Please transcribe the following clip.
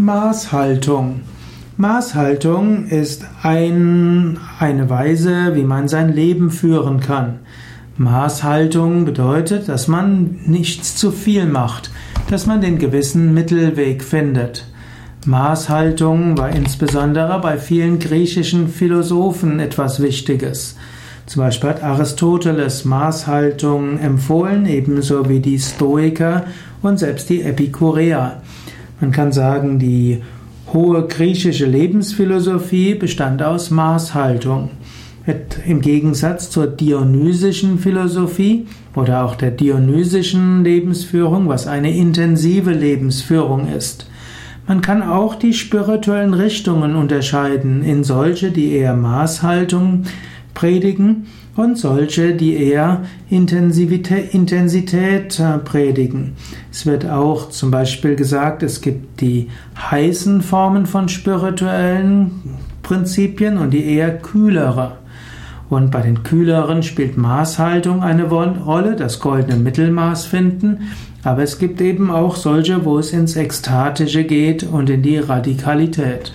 Maßhaltung. Maßhaltung ist ein, eine Weise, wie man sein Leben führen kann. Maßhaltung bedeutet, dass man nichts zu viel macht, dass man den gewissen Mittelweg findet. Maßhaltung war insbesondere bei vielen griechischen Philosophen etwas Wichtiges. Zum Beispiel hat Aristoteles Maßhaltung empfohlen, ebenso wie die Stoiker und selbst die Epikureer. Man kann sagen, die hohe griechische Lebensphilosophie bestand aus Maßhaltung. Im Gegensatz zur dionysischen Philosophie oder auch der dionysischen Lebensführung, was eine intensive Lebensführung ist. Man kann auch die spirituellen Richtungen unterscheiden in solche, die eher Maßhaltung predigen und solche, die eher Intensität äh, predigen. Es wird auch zum Beispiel gesagt, es gibt die heißen Formen von spirituellen Prinzipien und die eher kühlere. Und bei den kühleren spielt Maßhaltung eine Rolle, das goldene Mittelmaß finden. Aber es gibt eben auch solche, wo es ins Ekstatische geht und in die Radikalität.